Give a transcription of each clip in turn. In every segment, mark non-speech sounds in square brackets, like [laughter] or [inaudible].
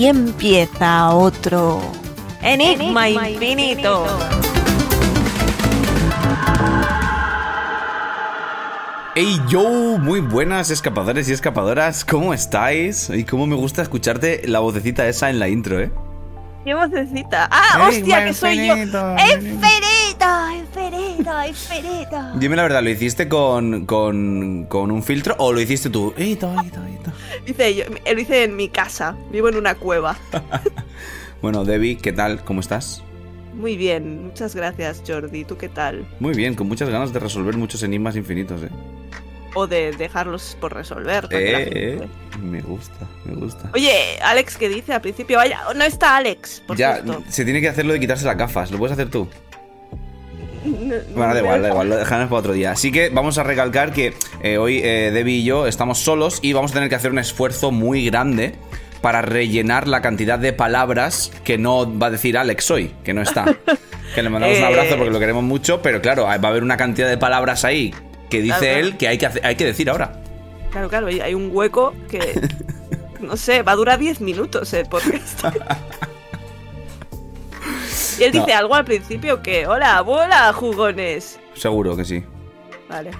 Aquí empieza otro Enigma, infinito. Hey yo, muy buenas escapadores y escapadoras, ¿cómo estáis? Y cómo me gusta escucharte la vocecita esa en la intro, ¿eh? ¿Qué vocecita? ¡Ah, Hey, hostia, que soy yo! infinito, ¡Infinito, infinito, infinito! Dime la verdad, ¿lo hiciste con, con, con un filtro o lo hiciste tú? Eito, eito, eito. Hice yo, lo hice en mi casa, vivo en una cueva. [laughs] Bueno, Debbie, ¿qué tal? ¿Cómo estás? Muy bien, muchas gracias Jordi, ¿tú qué tal? Muy bien, con muchas ganas de resolver muchos enigmas infinitos, ¿eh? O de dejarlos por resolver. Eh, eh, me gusta, me gusta. Oye, Alex, ¿qué dice al principio? Vaya, no está Alex, por ya, cierto. se tiene que hacer lo de quitarse las gafas, ¿lo puedes hacer tú? No- Bueno, no da igual, da igual, lo dejamos para otro día. Así que vamos a recalcar que eh, hoy eh, Debbie y yo estamos solos y vamos a tener que hacer un esfuerzo muy grande para rellenar la cantidad de palabras que no va a decir Alex hoy, que no está. [laughs] Que le mandamos un Eh. abrazo porque lo queremos mucho, pero claro, va a haber una cantidad de palabras ahí que dice Claro, él que hay que, hacer- hay que decir ahora. Claro, claro, hay- hay un hueco que. [laughs] No sé, va a durar 10 minutos el podcast. [laughs] y él No. dice algo al principio que. Hola, hola, jugones. Seguro que sí. Vale.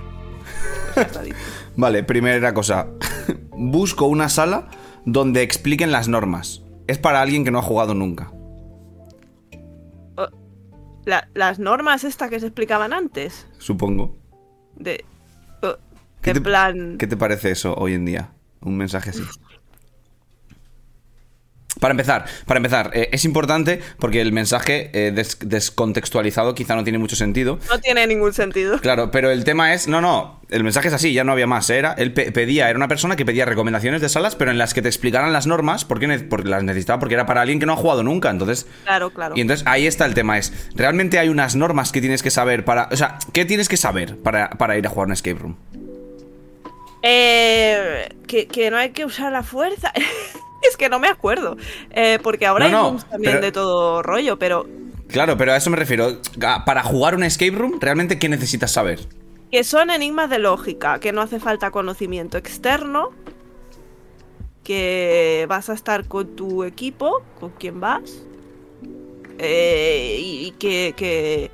[laughs] Vale, primera cosa. [laughs] Busco una sala donde expliquen las normas. Es para alguien que no ha jugado nunca. La- las normas estas que se explicaban antes. Supongo. De. ¿Qué te- plan. ¿Qué te parece eso hoy en día? Un mensaje así. [laughs] Para empezar, para empezar, eh, es importante porque el mensaje eh, des- descontextualizado quizá no tiene mucho sentido. No tiene ningún sentido. Claro, pero el tema es, no, no, el mensaje es así, ya no había más. Era, él pe- pedía, era una persona que pedía recomendaciones de salas, pero en las que te explicaran las normas, porque, ne- porque las necesitaba, porque era para alguien que no ha jugado nunca. Entonces, Claro, claro. y entonces ahí está el tema, es, ¿realmente hay unas normas que tienes que saber para... O sea, ¿qué tienes que saber para, para ir a jugar un escape room? Eh, que, que no hay que usar la fuerza. [laughs] [laughs] es que no me acuerdo. Eh, porque ahora No, hay rooms también pero- de todo rollo, pero Claro, pero a eso me refiero. Para jugar un escape room, ¿realmente qué necesitas saber? que son enigmas de lógica, que no hace falta conocimiento externo, que vas a estar con tu equipo, con quien vas, eh, y, y que, que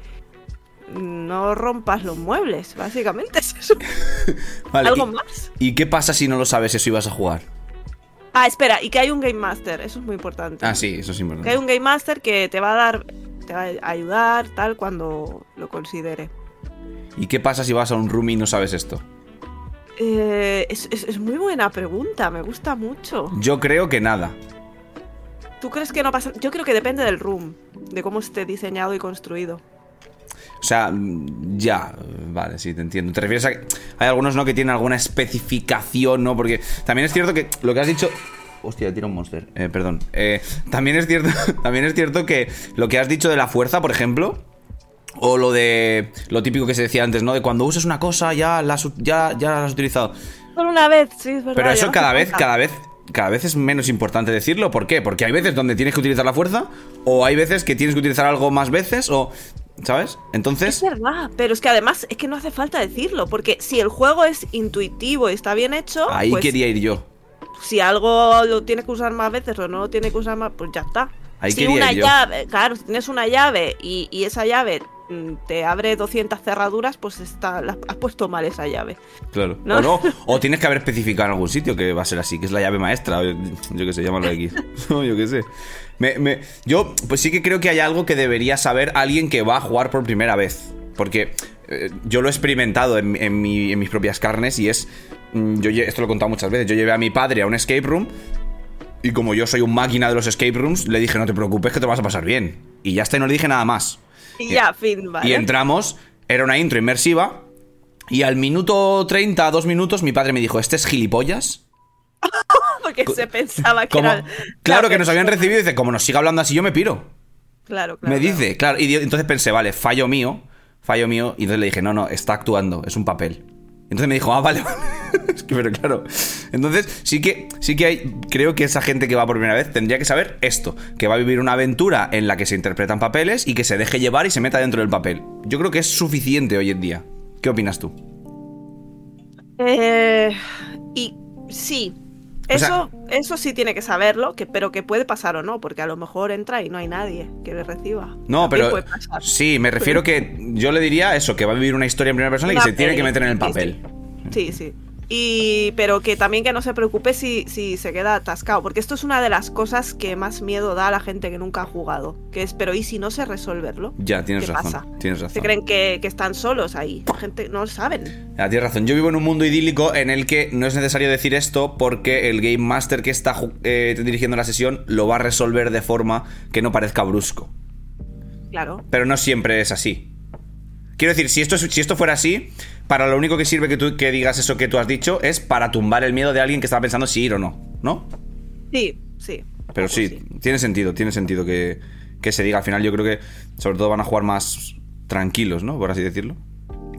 no rompas los muebles, básicamente [laughs] es eso. Vale, ¿Algo y- más? ¿Y qué pasa si no lo sabes eso y vas a jugar? Ah, espera, y que hay un Game Master, eso es muy importante. Ah, sí, eso es Que hay importante. un Game Master que te va a dar, te va a ayudar, tal, cuando lo considere. ¿Y qué pasa si vas a un room y no sabes esto? Eh, es, es- es muy buena pregunta, me gusta mucho. Yo creo que nada. ¿Tú crees que no pasa? Yo creo que depende del room, de cómo esté diseñado y construido. O sea, mm, ya, vale, sí, te entiendo. Te refieres a que hay algunos, ¿no? Que tienen alguna especificación, ¿no? Porque también es cierto que lo que has dicho... Hostia, tira un monster. Eh, perdón. Eh, también es cierto, [laughs] también es cierto que lo que has dicho de la fuerza, por ejemplo, o lo de lo típico que se decía antes, ¿no? De cuando usas una cosa ya la has, ya, ya la has utilizado. Solo una vez, sí, es verdad. Pero eso cada vez, cada vez, cada vez es menos importante decirlo. ¿Por qué? Porque hay veces donde tienes que utilizar la fuerza, o hay veces que tienes que utilizar algo más veces, o. ¿Sabes? Es Entonces. verdad, pero es que además es que no hace falta decirlo, porque si el juego es intuitivo y está bien hecho, Ahí pues quería ir yo. si algo lo tiene que usar más veces o no lo tiene que usar más, pues ya está. Ahí si una llave, claro, si tienes una llave y, y esa llave te abre 200 cerraduras, pues está, la- has puesto mal esa llave. Claro. ¿No? O no. [laughs] O tienes que haber especificado en algún sitio que va a ser así, que es la llave maestra. Yo qué sé, llámalo X. [laughs] No, yo qué sé. Me- me- yo, pues sí que creo que hay algo que debería saber alguien que va a jugar por primera vez. Porque eh, yo lo he experimentado en, en mi- en mis propias carnes y es. mm, Yo, esto lo he contado muchas veces. Yo llevé a mi padre a un escape room. Y como yo soy un máquina de los escape rooms, le dije, no te preocupes que te vas a pasar bien. Y ya está, y no le dije nada más. Y Y- ya, fin, vale. Y entramos, era una intro inmersiva. Y al minuto 30, dos minutos, mi padre me dijo: ¿Este es gilipollas? [laughs] Porque se pensaba que era. claro la que nos habían recibido y dice: Como nos siga hablando así, yo me piro. Claro, claro. me dice, claro. Y entonces pensé: Vale, fallo mío, fallo mío. Y entonces le dije: No, no, está actuando, es un papel. Entonces me dijo: Ah, vale, [laughs] vale. [laughs] Es que, pero claro. Entonces, sí que, sí que hay. Creo que esa gente que va por primera vez tendría que saber esto: que va a vivir una aventura en la que se interpretan papeles y que se deje llevar y se meta dentro del papel. Yo creo que es suficiente hoy en día. ¿Qué opinas tú? Eh, y sí. Eso, eso sí tiene que saberlo, que, pero que puede pasar o no, porque a lo mejor entra y no hay nadie que le reciba. No, También pero sí, me refiero que yo le diría eso, que va a vivir una historia en primera persona y que se tiene que meter en el sí, papel. Sí, sí. Y, pero que también que no se preocupe si, si se queda atascado, porque esto es una de las cosas que más miedo da a la gente que nunca ha jugado, que es, pero ¿y si no sé resolverlo? Ya, tienes ¿Qué razón. pasa? Tienes Se razón. creen que, que están solos ahí, la gente no lo saben. Ya, tienes razón. Yo vivo en un mundo idílico en el que no es necesario decir esto porque el Game Master que está eh, dirigiendo la sesión lo va a resolver de forma que no parezca brusco. Claro. Pero no siempre es así. Quiero decir, si esto, es- si esto fuera así, para lo único que sirve que tú que digas eso que tú has dicho es para tumbar el miedo de alguien que estaba pensando si ir o no, ¿no? Sí, sí. Pero sí, tiene sentido, tiene sentido que, que se diga. Al final yo creo que sobre todo van a jugar más tranquilos, ¿no? Por así decirlo.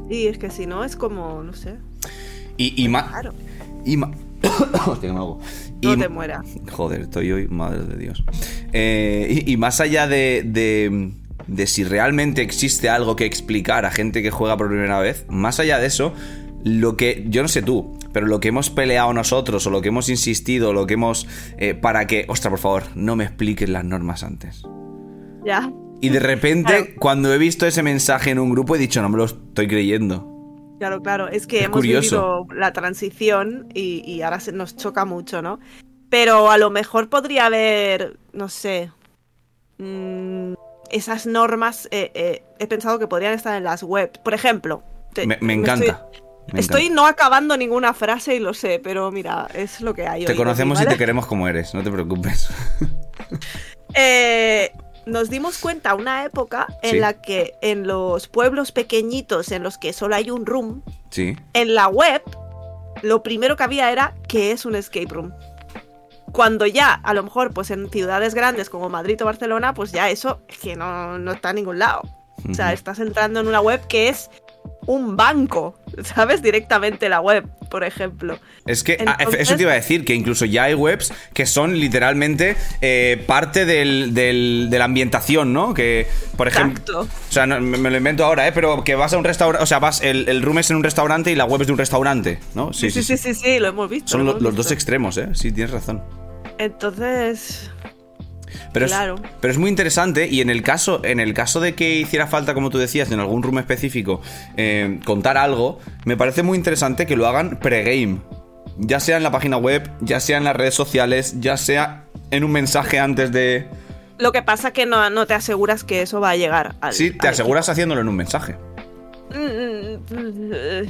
Sí, es que si no es como, no sé. Y, y más... Claro. Y ma- [coughs] Hostia, que me ahogo. No Y- te mueras. Joder, estoy hoy, madre de Dios. Eh, y, y más allá de, de, de si realmente existe algo que explicar a gente que juega por primera vez, más allá de eso, lo que, yo no sé tú, pero lo que hemos peleado nosotros o lo que hemos insistido, lo que hemos... eh, para que, ostras, por favor, no me expliques las normas antes. Ya. Y de repente, Claro. cuando he visto ese mensaje en un grupo, he dicho, no me lo estoy creyendo. Claro, claro. Es que Es hemos curioso. vivido la transición y, y ahora se nos choca mucho, ¿no? Pero a lo mejor podría haber, no sé, mm, esas normas. eh, eh, he pensado que podrían estar en las webs. Por ejemplo, te- Me, me me encanta. Estoy, me estoy encanta. no acabando ninguna frase y lo sé, pero mira, es lo que hay. Te hoy, conocemos y ¿vale? te queremos como eres, no te preocupes. [laughs] Eh, nos dimos cuenta una época en Sí. la que en los pueblos pequeñitos en los que solo hay un room, Sí. en la web, lo primero que había era qué es un escape room. Cuando ya, a lo mejor, pues en ciudades grandes como Madrid o Barcelona, pues ya eso es que no, no está en ningún lado. O sea, estás entrando en una web que es un banco, ¿sabes? Directamente la web, por ejemplo. Es que ah, Entonces- eso te iba a decir, que incluso ya hay webs que son literalmente eh, parte del- del- de la ambientación, ¿no? Que, por ejemplo... Exacto. O sea, no, me, lo invento ahora, ¿eh? Pero que vas a un restaurante... O sea, vas, el, el room es en un restaurante y la web es de un restaurante, ¿no? Sí, sí, sí, sí, sí, lo hemos visto. Son lo lo- hemos los dos extremos, ¿eh? Sí, tienes razón. Entonces, Pero, Claro. es, pero es muy interesante y en el caso en el caso de que hiciera falta, como tú decías, en algún room específico, eh, contar algo, me parece muy interesante que lo hagan pregame. Ya sea en la página web, ya sea en las redes sociales, ya sea en un mensaje antes de... lo que pasa que no, no te aseguras que eso va a llegar al. Sí, te al aseguras haciéndolo en un mensaje. equipo. Mm, eh,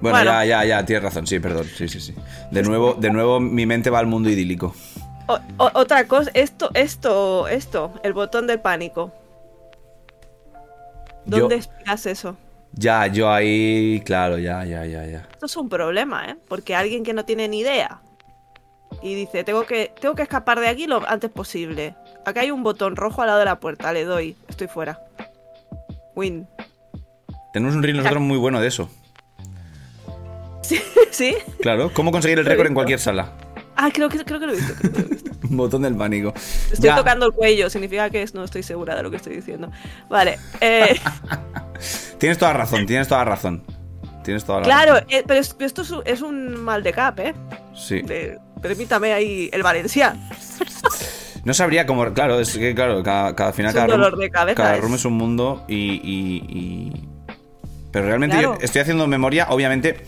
Bueno, Bueno. ya, ya, ya, tienes razón, sí, perdón, sí, sí, sí. De nuevo, de nuevo mi mente va al mundo idílico. O- o- otra cosa, esto, esto, esto, el botón del pánico. ¿Dónde Yo- explicas eso? Ya, yo ahí, claro, ya, ya, ya, ya. Esto es un problema, ¿eh? Porque alguien que no tiene ni idea y dice, tengo que, tengo que escapar de aquí lo antes posible. Acá hay un botón rojo al lado de la puerta, le doy, estoy fuera. Win. Tenemos un reel nosotros muy bueno de eso. ¿Sí? [laughs] ¿Sí? Claro, ¿cómo conseguir el récord en cualquier sala? Ah, creo que, creo que lo he visto. creo que lo he visto. Un [laughs] botón del pánico. Estoy Ya. tocando el cuello, significa que es- no estoy segura de lo que estoy diciendo. Vale. eh, [laughs] Tienes toda razón, tienes toda razón. Tienes toda la claro, razón. eh, pero es- esto es un, es un mal de cap, ¿eh? Sí. De- permítame ahí el Valencia. [laughs] No sabría cómo. Claro, es que, claro, cada, cada al final Es cada room- dolor de cabeza, Cada es- room es un mundo y. y- y- Pero realmente Claro. yo estoy haciendo memoria, obviamente.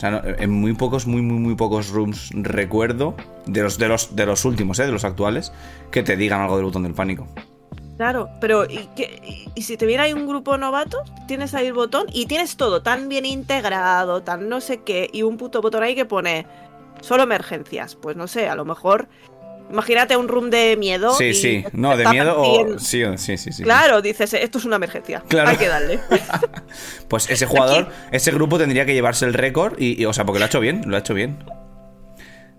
O sea, en muy pocos, muy, muy, muy pocos rooms recuerdo de los, de los, de los últimos, ¿eh? De los actuales, que te digan algo del botón del pánico. Claro, pero ¿y, qué- y si te viene ahí un grupo novato? Tienes ahí el botón y tienes todo tan bien integrado, tan no sé qué, y un puto botón ahí que pone solo emergencias. Pues no sé, a lo mejor. Imagínate un room de miedo. Sí, y sí. No, de miedo o. Sí, sí, sí, sí. Claro, dices, esto es una emergencia. Claro. Hay que darle. [laughs] Pues ese jugador, ese grupo tendría que llevarse el récord y, y, o sea, porque lo ha hecho bien, lo ha hecho bien.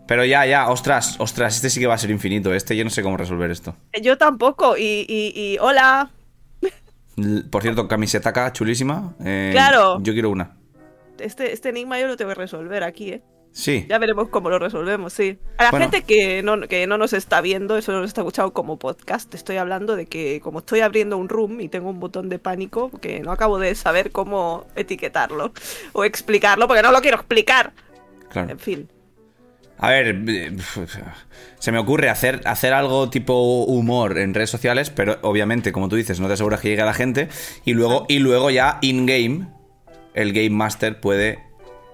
Pero ya, ya, ostras, ostras, este sí que va a ser infinito. Este yo no sé cómo resolver esto. Yo tampoco. Y, y, y hola. Por cierto, camiseta acá, chulísima. Eh, Claro. Yo quiero una. Este, este enigma yo lo tengo que resolver aquí, ¿eh? Sí. Ya veremos cómo lo resolvemos, sí. A la Bueno. gente que no, que no nos está viendo, eso nos está escuchando como podcast, estoy hablando de que como estoy abriendo un room y tengo un botón de pánico, que no acabo de saber cómo etiquetarlo o explicarlo, porque no lo quiero explicar. Claro. En fin. A ver, eh, se me ocurre hacer, hacer algo tipo humor en redes sociales, pero obviamente, como tú dices, no te aseguras que llegue a la gente. Y luego, y luego ya in-game, el Game Master puede,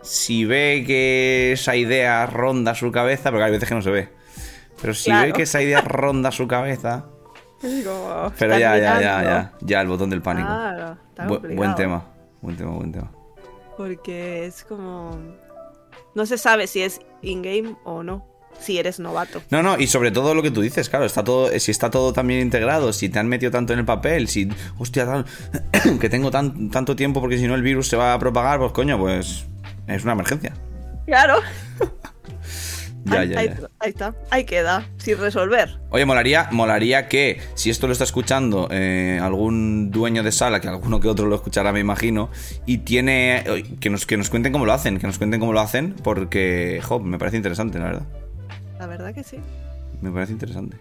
si ve que esa idea ronda su cabeza, porque hay veces que no se ve, pero si Claro. ve que esa idea [laughs] ronda su cabeza... Pero ya, ya, ya, ya, ya, el botón del pánico. Claro, está Bu- buen tema, buen tema, buen tema. Porque es como. No se sabe si es in-game o no. Si eres novato. No, no, y sobre todo lo que tú dices, claro, está todo, si está todo tan bien integrado, si te han metido tanto en el papel, si, hostia, tal, [coughs] que tengo tan, tanto tiempo porque si no el virus se va a propagar, pues coño, pues es una emergencia. Claro. Ya, ahí, ya, ahí- ya. ahí está. Ahí queda. Sin resolver. Oye, molaría, molaría que si esto lo está escuchando eh, algún dueño de sala, que alguno que otro lo escuchará, me imagino, y tiene, que nos, que nos cuenten cómo lo hacen, que nos cuenten cómo lo hacen, porque, jo, me parece interesante, la verdad. La verdad que sí. Me parece interesante.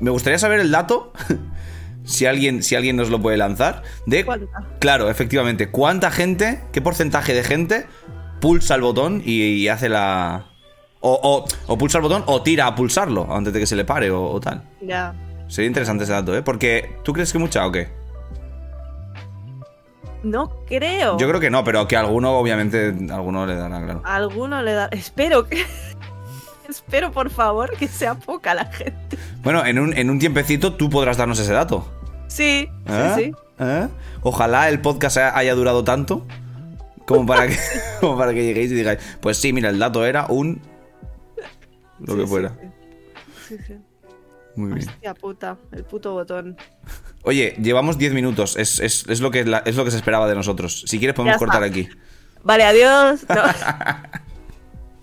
Me gustaría saber el dato, [laughs] si alguien, si alguien nos lo puede lanzar, de... ¿Cuánta? Claro, efectivamente, ¿cuánta gente, qué porcentaje de gente pulsa el botón y, y hace la... O, o- o pulsa el botón o tira a pulsarlo antes de que se le pare o, o tal. Ya. Sería interesante ese dato, ¿eh? Porque, ¿tú crees que mucha o qué? No creo. Yo creo que no, pero que alguno, obviamente, alguno le dará, claro. Alguno le da. Espero que. [laughs] Espero, por favor, que sea poca la gente. Bueno, en un, en un tiempecito tú podrás darnos ese dato. Sí, ¿Eh? sí, sí. ¿Eh? Ojalá el podcast haya durado tanto como para que, [laughs] como para que lleguéis y digáis, pues sí, mira, el dato era un... Lo Sí, que fuera. sí. Sí. Muy bien. Hostia puta, el puto botón. Oye, llevamos 10 minutos, es, es- es lo que, la- es lo que se esperaba de nosotros. Si quieres podemos cortar aquí. Vale, adiós. No.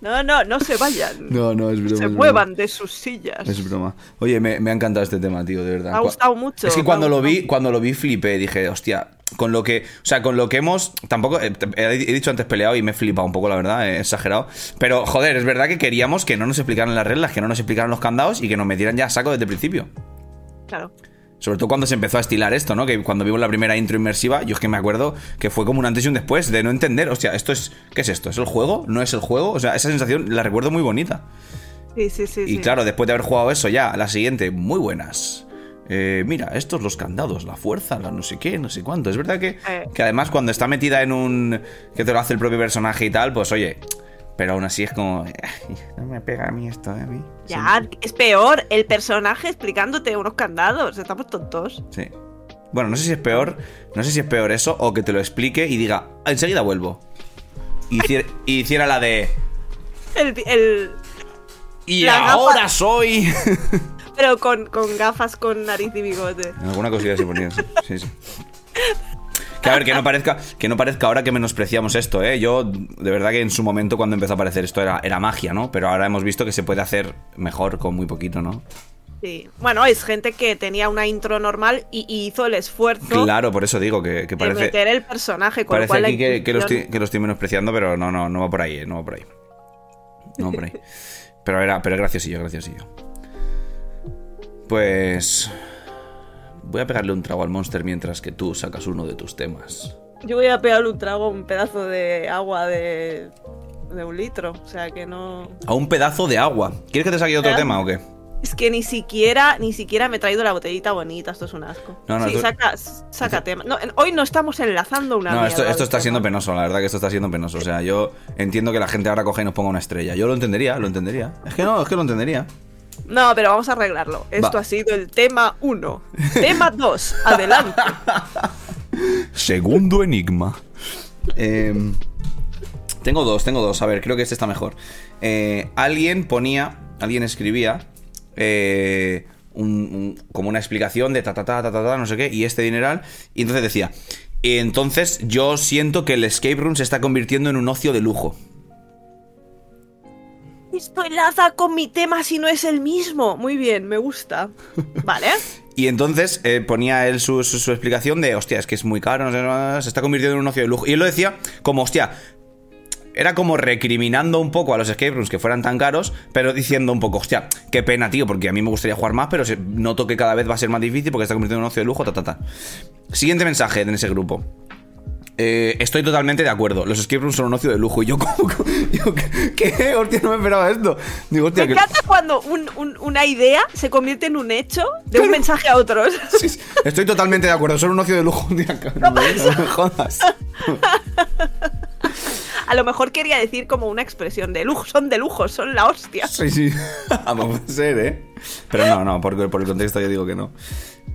[laughs] no, no, no se vayan. No, no, es broma. se es broma. muevan de sus sillas. Es broma. Oye, me, me ha encantado este tema, tío, de verdad. Me ha gustado mucho. Es que cuando lo vi, cuando lo vi flipé, dije, hostia, con lo que, o sea, con lo que hemos, tampoco, eh, he he dicho antes peleado y me he flipado un poco, la verdad, he exagerado, pero joder, es verdad que queríamos que no nos explicaran las reglas, que no nos explicaran los candados y que nos metieran ya a saco desde el principio. Claro. Sobre todo cuando se empezó a estilar esto, ¿no? Que cuando vimos la primera intro inmersiva, yo es que me acuerdo que fue como un antes y un después de no entender, hostia, esto es, ¿qué es esto? ¿Es el juego? ¿No es el juego? O sea, esa sensación la recuerdo muy bonita. Sí, sí, sí. Y sí. claro, después de haber jugado eso ya, la siguiente, muy buenas. Eh, mira, estos los candados, la fuerza, la no sé qué, no sé cuánto. Es verdad que, Eh. que además cuando está metida en un... que te lo hace el propio personaje y tal, pues oye, pero aún así es como... [laughs] "Ay, no me pega a mí esto, ¿eh? a mí. Ya, es peor el personaje explicándote unos candados. Estamos tontos. Sí. Bueno, no sé si es peor, no sé si es peor eso o que te lo explique y diga, "Ah, enseguida vuelvo. Y hiciera, y hiciera la de... El, el- Y La ahora soy... [laughs] pero con, con gafas con nariz y bigote. Alguna cosilla así ponía, sí, sí. Que a ver, que no parezca, que no parezca ahora que menospreciamos esto, ¿eh? Yo, de verdad que en su momento cuando empezó a aparecer esto era, era magia, ¿no? Pero ahora hemos visto que se puede hacer mejor con muy poquito, ¿no? Sí. Bueno, es gente que tenía una intro normal y, y hizo el esfuerzo Claro, por eso digo que, que de parece, meter el personaje. Con lo parece cual la aquí que, que lo estoy, que lo estoy menospreciando, pero no, no, no va por ahí, ¿eh? No va por ahí. No va por ahí. [laughs] Pero era, pero es graciosillo, graciosillo. Pues... Voy a pegarle un trago al monster mientras que tú sacas uno de tus temas. Yo voy a pegarle un trago a un pedazo de agua de, de un litro. O sea que no. A un pedazo de agua. ¿Quieres que te saque otro tema o qué? Es que ni siquiera, ni siquiera me he traído la botellita bonita. Esto es un asco. No, no, sí, esto- saca, saca tema. No, hoy no estamos enlazando una. No, esto, está tema. siendo penoso, la verdad que esto está siendo penoso. O sea, yo entiendo que la gente ahora coge y nos ponga una estrella. Yo lo entendería, lo entendería. Es que no, es que lo entendería. No, pero vamos a arreglarlo. Esto Va. ha sido el tema 1. tema 2. [laughs] Adelante. Segundo enigma. Em, tengo dos, tengo dos. A ver, creo que este está mejor. Eh, alguien ponía, alguien escribía eh, un- un- como una explicación de ta ta ta ta ta ta, no sé qué, y este dineral. Y entonces decía, entonces yo siento que el escape room se está convirtiendo en un ocio de lujo. Esto enlaza con mi tema si no es el mismo. Muy bien, me gusta. [laughs] Vale. Y entonces eh, ponía él su, su- su explicación de, hostia, es que es muy caro, no sé, no, se está convirtiendo en un ocio de lujo. Y él lo decía como, hostia, era como recriminando un poco a los escape rooms que fueran tan caros, pero diciendo un poco, hostia, qué pena, tío, porque a mí me gustaría jugar más, pero noto que cada vez va a ser más difícil porque está convirtiendo en un ocio de lujo, ta, ta, ta. Siguiente mensaje en ese grupo. Eh, estoy totalmente de acuerdo. Los escape rooms son un ocio de lujo. Y yo, como. [laughs] Yo, ¿qué. Hostia, no me esperaba esto. Digo, hostia, Me que. encanta cuando un- un- una idea se convierte en un hecho de un mensaje a otros. [laughs] Sí, sí, Estoy totalmente de acuerdo. Son un ocio de lujo. [laughs] No, no me jodas. A lo mejor quería decir como una expresión de lujo, son de lujo, son la hostia. Sí, sí. Puede ser, ¿eh? Pero no, no, por, por el contexto yo digo que no.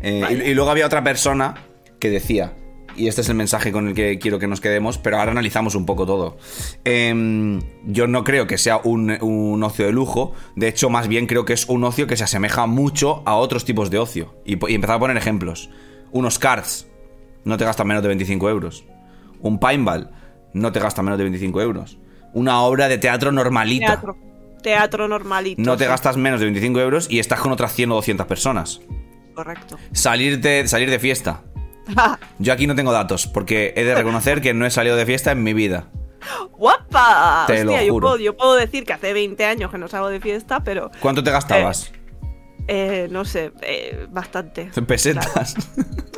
Eh, y- y, luego había otra persona que decía, y este es el mensaje con el que quiero que nos quedemos, pero ahora analizamos un poco todo. Em, yo no creo que sea un, un ocio de lujo, de hecho más bien creo que es un ocio que se asemeja mucho a otros tipos de ocio. Y, y empezar a poner ejemplos. Unos cards, no te gastan menos de 25 euros. Un paintball, no te gasta menos de 25 euros. Una obra de teatro normalita. Teatro. Teatro normalito. No te sí, gastas menos de 25 euros y estás con otras 100 o 200 personas. Correcto. Salir de, salir de fiesta. [laughs] Yo aquí no tengo datos, porque he de reconocer que no he salido de fiesta en mi vida. ¡Guapa! Te lo Hostia, yo juro. puedo, yo puedo decir que hace 20 años que no salgo de fiesta, pero ¿Cuánto te gastabas? eh, no sé, eh, bastante. En pesetas.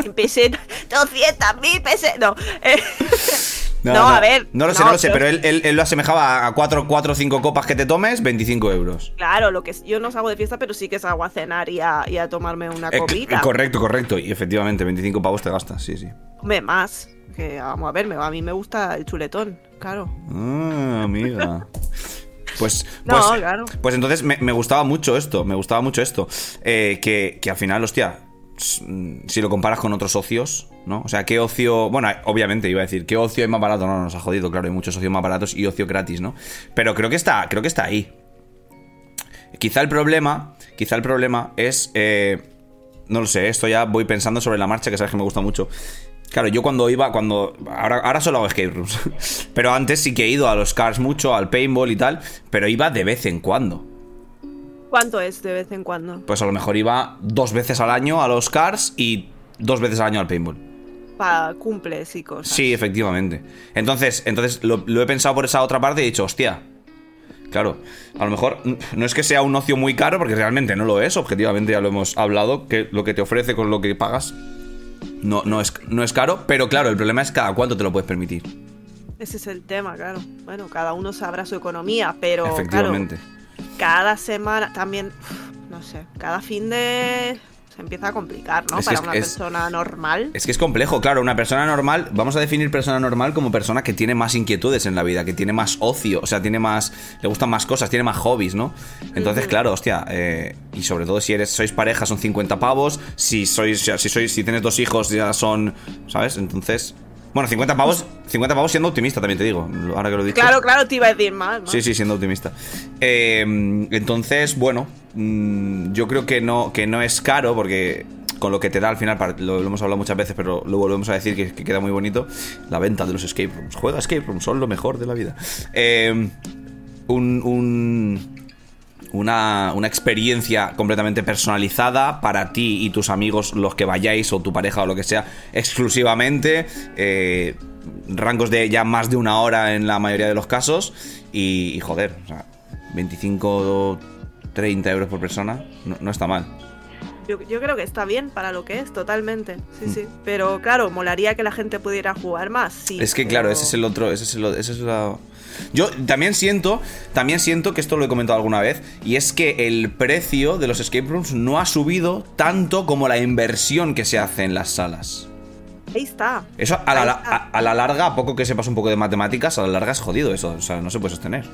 En pesetas, 200 mil pesetas. No, [laughs] no, a ver. No lo sé, no, lo sé, pero él, él- él lo asemejaba a 4 o 5 copas que te tomes, 25 euros. Claro, lo que yo no salgo de fiesta, pero sí que salgo a cenar y a, y a tomarme una Eh, copita. correcto, correcto. Y efectivamente, 25 pavos te gastas, sí, sí. Hombre, más. Que vamos a ver, a mí me gusta el chuletón, claro. Ah, amiga. Pues, [laughs] No, pues, claro. pues entonces me, me gustaba mucho esto, me gustaba mucho esto. Eh, que, que al final, hostia, mm, si lo comparas con otros ocios, ¿no? O sea, ¿qué ocio? Bueno, obviamente iba a decir, ¿qué ocio es más barato? No, nos ha jodido, claro, hay muchos ocios más baratos y ocio gratis, ¿no? Pero creo que está, creo que está ahí. Quizá el problema, quizá el problema es, eh, no lo sé, esto ya voy pensando sobre la marcha, que sabes que me gusta mucho. Claro, yo cuando iba, cuando. Ahora, ahora solo hago escape rooms. [laughs] Pero antes sí que he ido a los cars mucho, al paintball y tal. Pero iba de vez en cuando. ¿Cuánto es de vez en cuando? Pues a lo mejor iba dos veces al año a los cars y dos veces al año al paintball. Para cumples y cosas. Sí, efectivamente. Entonces, entonces lo, lo he pensado por esa otra parte y he dicho, hostia. Claro, a lo mejor no es que sea un ocio muy caro, porque realmente no lo es, objetivamente ya lo hemos hablado, que lo que te ofrece con lo que pagas no, no, es, no es caro, pero claro, el problema es cada cuánto te lo puedes permitir. Ese es el tema, claro. Bueno, cada uno sabrá su economía, pero Efectivamente. claro, cada semana también, no sé, cada fin de se empieza a complicar, ¿no? Es Para es- una es- persona normal. Es que es complejo, claro, una persona normal, vamos a definir persona normal como persona que tiene más inquietudes en la vida, que tiene más ocio, o sea, tiene más, le gustan más cosas, tiene más hobbies, ¿no? Entonces, claro, hostia, eh, y sobre todo si eres, sois pareja son 50 pavos, si sois, si sois, si tienes dos hijos ya son, ¿sabes? Entonces, bueno, 50 pavos, 50 pavos siendo optimista también te digo, ahora que lo dicho. Claro, claro, te iba a decir más. Sí, sí, siendo optimista. Eh, entonces, bueno, mm, yo creo que no, que no es caro porque con lo que te da al final, lo, lo hemos hablado muchas veces, pero lo volvemos a decir que, que queda muy bonito, la venta de los escape rooms. Juega escape rooms, son lo mejor de la vida. Eh, un, un- una, una experiencia completamente personalizada para ti y tus amigos, los que vayáis, o tu pareja o lo que sea, exclusivamente. eh, rangos de ya más de una hora en la mayoría de los casos. Y, y joder, o sea, 25 30 euros por persona, no, no está mal. Yo, yo creo que está bien para lo que es, totalmente. Sí, Mm. sí. Pero claro, molaría que la gente pudiera jugar más. Sí, Es que claro, ese es el otro, ese es el, ese es la... Yo también siento, también siento que esto lo he comentado alguna vez, y es que el precio de los escape rooms no ha subido tanto como la inversión que se hace en las salas. Ahí está. Eso a la, Ahí a, está. a la larga, a poco que sepas un poco de matemáticas, a la larga es jodido eso, o sea, no se puede sostener.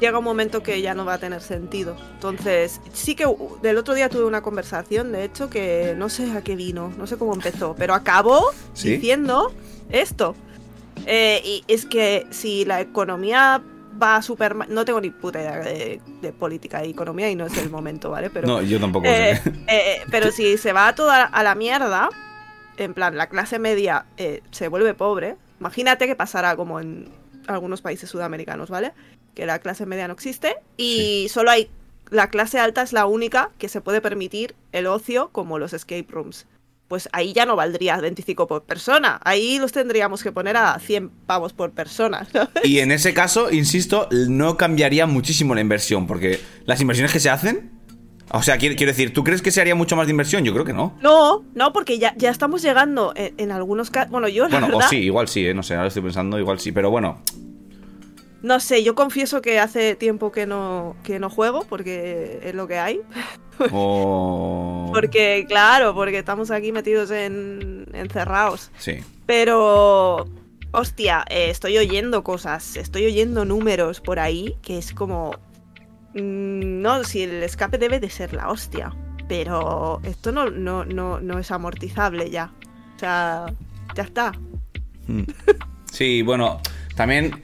llega un momento que ya no va a tener sentido. Entonces, sí que del otro día tuve una conversación, de hecho, que no sé a qué vino, no sé cómo empezó, pero acabó ¿Sí? diciendo esto. Eh, y es que si la economía va súper mal, no tengo ni puta idea de, de política y economía y no es el momento, ¿vale? Pero, no, yo tampoco eh, sé. eh, pero si se va toda a la mierda, en plan, la clase media eh, se vuelve pobre, imagínate que pasará como en algunos países sudamericanos, ¿vale? Que la clase media no existe y solo hay. La clase alta es la única que se puede permitir el ocio como los escape rooms. Pues ahí ya no valdría 25 por persona. Ahí los tendríamos que poner a 100 pavos por persona. Y en ese caso, insisto, no cambiaría muchísimo la inversión, porque las inversiones que se hacen O sea, quiero, quiero decir, ¿tú crees que se haría mucho más de inversión? Yo creo que no. No, no, porque ya, ya estamos llegando en, en algunos casos. Bueno, yo la Bueno, o sí, igual sí, ¿eh? no sé, ahora estoy pensando, igual sí, pero bueno. No sé, yo confieso que hace tiempo que no, que no juego, porque es lo que hay. [laughs] O... Porque, claro, porque estamos aquí metidos en encerrados. Sí. Pero, hostia, eh, estoy oyendo cosas, estoy oyendo números por ahí que es como... mm, no, si el escape debe de ser la hostia. Pero esto no, no, no, no es amortizable ya. O sea, ya está. Mm. Sí, bueno, también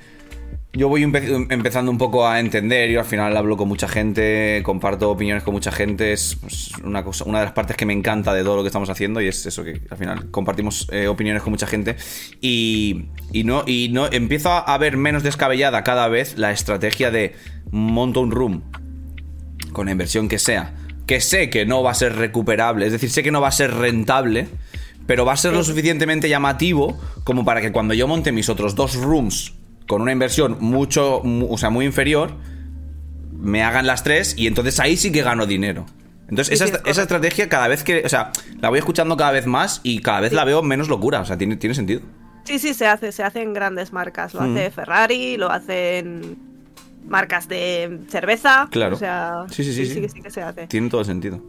yo voy empe- empezando un poco a entender, yo al final hablo con mucha gente, comparto opiniones con mucha gente, es pues, una, cosa, una de las partes que me encanta de todo lo que estamos haciendo y es eso que al final compartimos eh, opiniones con mucha gente y, y no, y no empiezo a ver menos descabellada cada vez la estrategia de monto un room con la inversión que sea, que sé que no va a ser recuperable, es decir, sé que no va a ser rentable, pero va a ser lo suficientemente llamativo como para que cuando yo monte mis otros dos rooms con una inversión mucho, mu- o sea, muy inferior, me hagan las tres y entonces ahí sí que gano dinero. Entonces, Sí, esa, es estrategia cada vez que, o sea, la voy escuchando cada vez más y cada vez la veo menos locura, o sea, tiene, tiene sentido. Sí, sí, se hace, se hace en grandes marcas. Lo Mm. hace Ferrari, lo hacen marcas de cerveza. Claro. O sea, Sí, sí, sí, sí. sí, que sí que se hace. Tiene todo el sentido.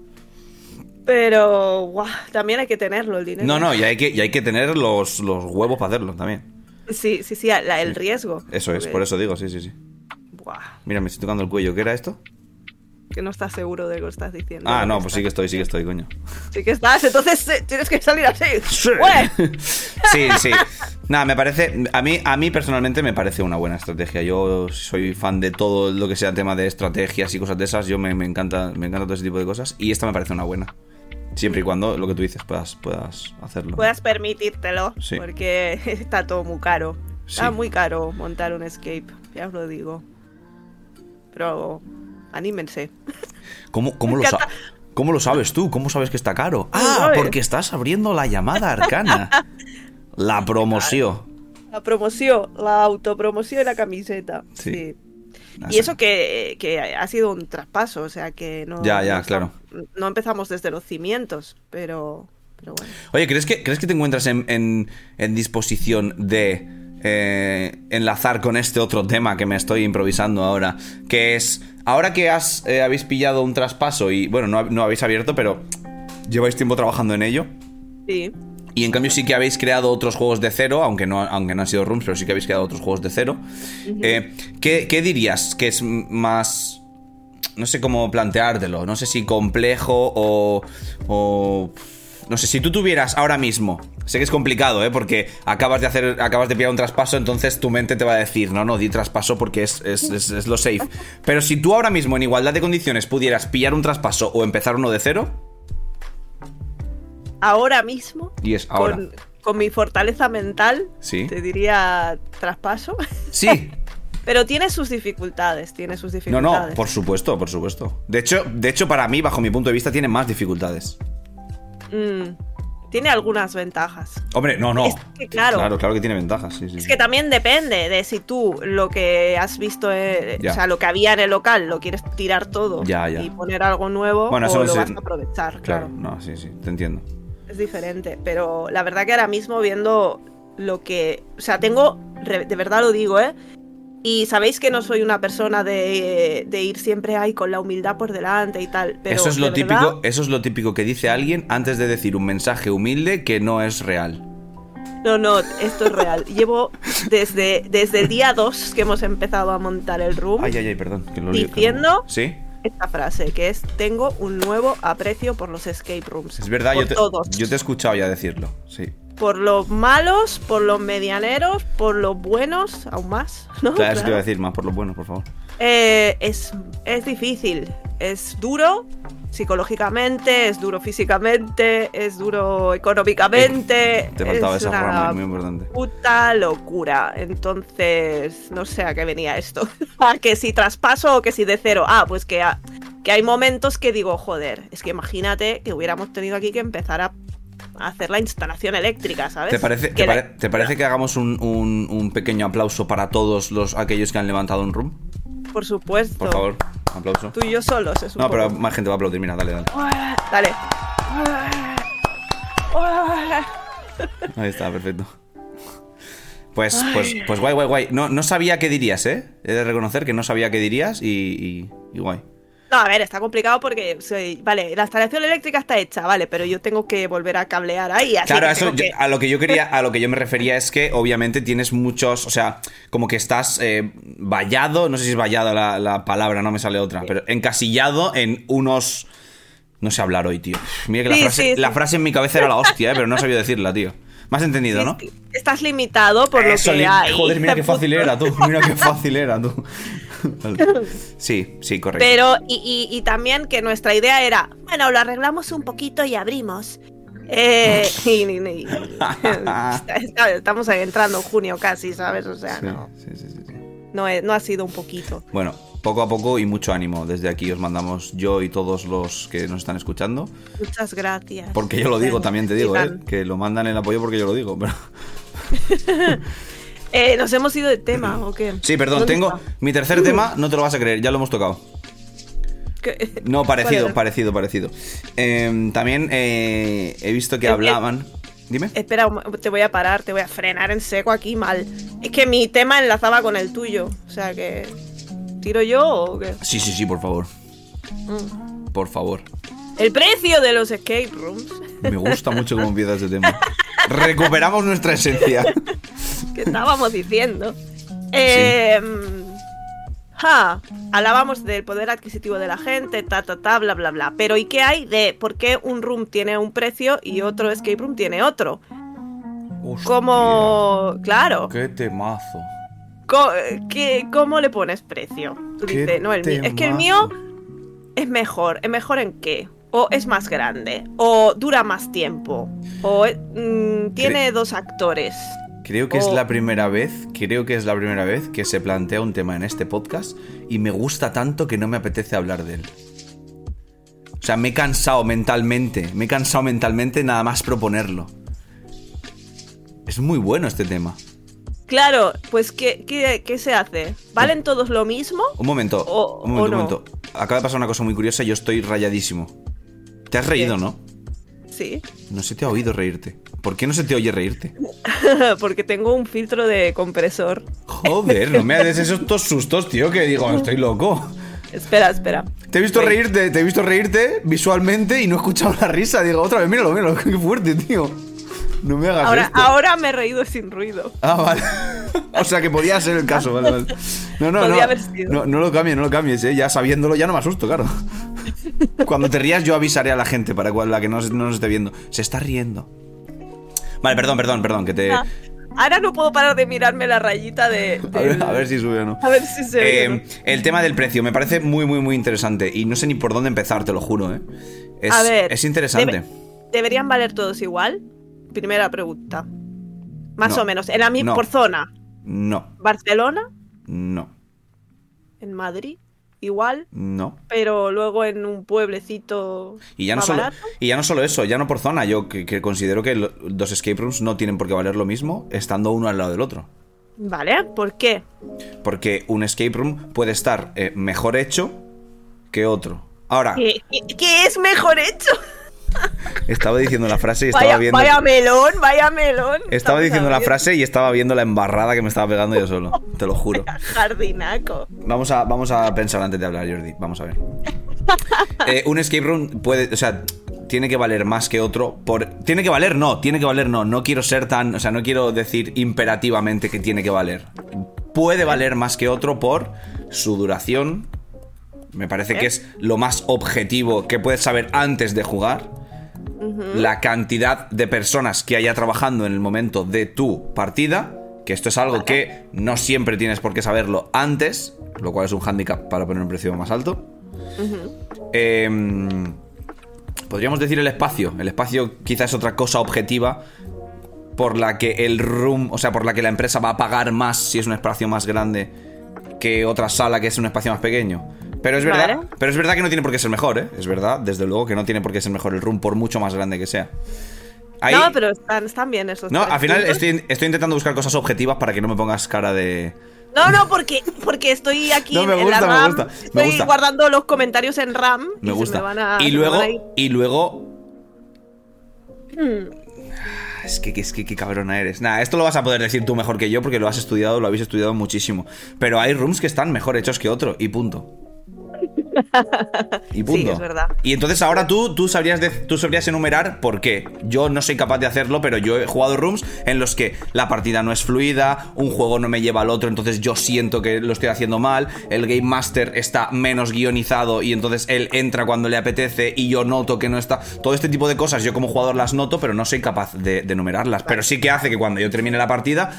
Pero, guau, también hay que tenerlo el dinero. No, no, y hay que, y hay que tener los, los huevos para hacerlo también. Sí, sí, sí, la- el riesgo. Eso es, por eso digo, sí, sí, sí. buah, Mira, me estoy tocando el cuello. ¿Qué era esto? que no estás seguro de lo que estás diciendo. Ah, no, pues sí que estoy, sí que estoy, coño. Sí que estás, entonces eh, tienes que salir así. Sí, [laughs] sí. sí. Nada, me parece. A mí, a mí personalmente me parece una buena estrategia. Yo soy fan de todo lo que sea tema de estrategias y cosas de esas. Yo me, me encanta, me encanta todo ese tipo de cosas. Y esta me parece una buena. Siempre y cuando lo que tú dices puedas, puedas hacerlo. Puedas permitírtelo, Sí. porque [laughs] está todo muy caro. Está Sí. muy caro montar un escape, ya os lo digo. Pero anímense. [laughs] ¿Cómo, cómo, lo Me sa- encanta. ¿Cómo lo sabes tú? ¿Cómo sabes que está caro? ¿Cómo Ah, porque estás abriendo la llamada arcana. [laughs] La promoción. La promoción, la autopromoción y la camiseta. Sí. Sí. Y eso que, que ha sido un traspaso, o sea que no. Ya, ya, no claro. No empezamos desde los cimientos, pero. Pero bueno. Oye, ¿crees que, ¿crees que te encuentras en, en- en disposición de eh, enlazar con este otro tema que me estoy improvisando ahora? Que es, ahora que has, eh, habéis pillado un traspaso y, bueno, no, no habéis abierto, pero lleváis tiempo trabajando en ello. Sí. Y en cambio sí que habéis creado otros juegos de cero, aunque no, aunque no han sido rooms, pero sí que habéis creado otros juegos de cero. Eh, ¿qué, qué dirías que es más... No sé cómo planteártelo, no sé si complejo o... o no sé, si tú tuvieras ahora mismo, sé que es complicado, ¿eh? Porque acabas de hacer, acabas de pillar un traspaso, entonces tu mente te va a decir, no, no, di traspaso porque es, es, es- es lo safe. [laughs] Pero si tú ahora mismo en igualdad de condiciones pudieras pillar un traspaso o empezar uno de cero, Ahora mismo, y es ahora. con, con mi fortaleza mental, Sí. te diría traspaso. Sí, [laughs] Pero tiene sus dificultades, tiene sus No, dificultades. no, por supuesto, por supuesto. De hecho, de hecho, para mí, bajo mi punto de vista, tiene más dificultades. Mm, tiene algunas ventajas. Hombre, no, no. Es que claro. Claro, claro que tiene ventajas, sí, sí. Es que también depende de si tú lo que has visto, eh, o sea, lo que había en el local, lo quieres tirar todo Ya, ya. y poner algo nuevo Bueno, o lo vas a aprovechar, Claro, claro. no, sí, sí, te entiendo. Diferente, pero la verdad que ahora mismo viendo lo que, o sea, tengo, de verdad lo digo, ¿eh? Y sabéis que no soy una persona de, de ir siempre ahí con la humildad por delante y tal. Pero eso es lo típico, verdad- eso es lo típico que dice alguien antes de decir un mensaje humilde que no es real. No, no, esto es real. Llevo desde, desde el día 2 que hemos empezado a montar el room Ay, ay, ay, perdón. Que lo lío, que lo- Diciendo- Sí, esta frase, que es tengo un nuevo aprecio por los escape rooms. es verdad, por yo te, todos. yo te he escuchado ya decirlo. Sí. Por los malos, por los medianeros, por los buenos, aún más. ¿no? Claro, eso te iba a Claro. decir más por lo bueno, por favor. Eh, es, es difícil, es duro psicológicamente, es duro físicamente, es duro económicamente. Te faltaba es esa una rama, muy importante. puta locura. Entonces, no sé a qué venía esto. [laughs] a que si traspaso o que si de cero. Ah, pues que, a- que hay momentos que digo, joder, es que imagínate que hubiéramos tenido aquí que empezar a, hacer la instalación eléctrica, ¿sabes? ¿Te parece, Que te, la- pare- te parece que hagamos un, un- un pequeño aplauso para todos los aquellos que han levantado un room? Por supuesto. Por favor. Aplauso. Tú y yo solos, es un No, pero más gente va a aplaudir. Mira, dale, dale. Dale. Ahí está, perfecto. Pues, pues, pues guay, guay, guay. No, no sabía qué dirías, ¿eh? He de reconocer que no sabía qué dirías y, y, y guay. No, a ver, está complicado porque, soy- vale, la instalación eléctrica está hecha, vale, pero yo tengo que volver a cablear ahí. Así Claro, que eso, yo- a lo que yo quería, [laughs] a lo que yo me refería es que obviamente tienes muchos, o sea, como que estás eh, vallado, no sé si es vallado la, la palabra, no me sale otra, pero encasillado en unos, no sé hablar hoy, tío. Mira que la Sí, frase, sí, sí. la frase en mi cabeza era la hostia, eh, pero no sabía decirla, tío. ¿Me has entendido, Sí, no? Estás limitado por Eso, lo que hay. Joder, mira qué fácil era tú. Mira qué [laughs] fácil era tú. Sí, sí, correcto. Pero, y, y- y también que nuestra idea era, bueno, lo arreglamos un poquito y abrimos. Eh, y- [laughs] estamos entrando en junio casi, ¿sabes? O sea, Sí, no, sí, sí, no, no ha sido un poquito. Bueno, poco a poco y mucho ánimo. Desde aquí os mandamos yo y todos los que nos están escuchando. Muchas gracias. Porque yo lo digo, también te digo, ¿eh? Que lo mandan el apoyo porque yo lo digo. Pero... [laughs] Eh, ¿Nos hemos ido de tema o qué? Sí, perdón, ¿Dónde tengo está? mi tercer tema, no te lo vas a creer, ya lo hemos tocado. ¿Qué? No, ¿Cuál parecido, parecido, parecido. Em, también eh, he visto que Eh, eh. hablaban... Dime. Espera, te voy a parar, te voy a frenar en seco aquí mal. Es que mi tema enlazaba con el tuyo. O sea que. ¿Tiro yo o qué? Sí, sí, sí, por favor. Mm. Por favor. El precio de los escape rooms. Me gusta mucho cómo empieza este tema. Recuperamos nuestra esencia. que estábamos diciendo. Eh, ja, hablábamos del poder adquisitivo de la gente, ta, ta, ta, bla, bla, bla. Pero ¿y qué hay de por qué un room tiene un precio y otro escape room tiene otro? Hostia, Como, claro, Qué temazo. co- ¿qué- ¿cómo le pones precio? Tú dices, no, el mío- es que el mío es mejor. ¿Es mejor en qué? O es más grande, o dura más tiempo, o mm, tiene Cre- dos actores. Creo que es la primera vez, creo que es la primera vez que se plantea un tema en este podcast y me gusta tanto que no me apetece hablar de él. O sea, me he cansado mentalmente, me he cansado mentalmente nada más proponerlo. Es muy bueno este tema. Claro, pues ¿qué, qué, qué se hace? ¿Valen todos lo mismo? Un momento, O- un momento, un momento. Acaba de pasar una cosa muy curiosa y yo estoy rayadísimo. Te has reído. ¿no? Sí, No se te ha oído reírte. ¿Por qué no se te oye reírte? [laughs] porque tengo un filtro de compresor. Joder, no me haces esos dos sustos, tío, que digo, [laughs] estoy loco. Espera, espera. Te he visto reírte, te he visto reírte visualmente y no he escuchado la risa. Digo, otra vez, míralo, míralo, [laughs] qué fuerte, tío. No me hagas Ahora, esto. ahora me he reído sin ruido. Ah, vale. o sea que podía ser el caso, vale, vale. No, no, Podía no. haber sido. no. No lo cambies, no lo cambies, eh. Ya sabiéndolo ya no me asusto, claro. Cuando te rías yo avisaré a la gente para la que no, no nos esté viendo. Se está riendo. Vale, perdón, perdón, perdón, que te... Ah, ahora no puedo parar de mirarme la rayita de. A ver, del- a ver si sube o no. a ver si se ve. Eh, no. el tema del precio me parece muy, muy, muy interesante. Y no sé ni por dónde empezar, te lo juro, ¿eh? Es, A ver, es interesante. debe- ¿Deberían valer todos igual? Primera pregunta. Más No. o menos. En la mi- No. Por zona. No, Barcelona, no, en Madrid, igual. no. Pero luego en un pueblecito. Y ya, no solo, y ya no solo eso, ya no por zona. Yo que, que considero que lo- dos escape rooms no tienen por qué valer lo mismo estando uno al lado del otro. Vale, ¿por qué? Porque un escape room puede estar eh, mejor hecho que otro. Ahora, ¿Qué, qué- qué es mejor hecho? Estaba diciendo la frase y estaba Vaya, viendo. vaya melón, vaya melón. Estaba diciendo la frase y estaba viendo la embarrada que me estaba pegando yo solo. Te lo juro. [laughs] Jardinaco. Vamos a, vamos a pensar antes de hablar, Jordi. Vamos a ver. [laughs] Eh, un escape room puede. O sea, tiene que valer más que otro. Por, tiene que valer, no. Tiene que valer, no. No quiero ser tan. O sea, no quiero decir imperativamente que tiene que valer. Puede valer más que otro por su duración. Me parece que es lo más objetivo que puedes saber antes de jugar. La cantidad de personas que haya trabajando en el momento de tu partida. Que esto es algo que no siempre tienes por qué saberlo antes. Lo cual es un hándicap para poner un precio más alto. Em, podríamos decir el espacio. El espacio quizás es otra cosa objetiva por la que el room, o sea, por la que la empresa va a pagar más si es un espacio más grande que otra sala que es un espacio más pequeño. Pero es verdad, Vale. pero es verdad que no tiene por qué ser mejor, ¿eh? Es verdad, desde luego que no tiene por qué ser mejor el room por mucho más grande que sea. Ahí- No, pero están, están bien esos. no, al final estoy, estoy intentando buscar cosas objetivas para que no me pongas cara de. No, no, porque, porque estoy aquí [laughs] No, me en la gusta, me RAM. gusta, me estoy gusta. guardando los comentarios en RAM. Me y se gusta. van a- y me luego, van a ir. y luego. Hmm. Es que, es que qué cabrona eres. Nada, esto lo vas a poder decir tú mejor que yo porque lo has estudiado, lo habéis estudiado muchísimo. Pero hay rooms que están mejor hechos que otro, y punto. Y [laughs] punto. Sí, es verdad. Y entonces ahora tú, tú, sabrías de- tú sabrías enumerar por qué. Yo no soy capaz de hacerlo, pero yo he jugado rooms en los que la partida no es fluida, un juego no me lleva al otro, entonces yo siento que lo estoy haciendo mal, el Game Master está menos guionizado y entonces él entra cuando le apetece y yo noto que no está. Todo este tipo de cosas yo como jugador las noto, pero no soy capaz de, de enumerarlas. Pero sí que hace que cuando yo termine la partida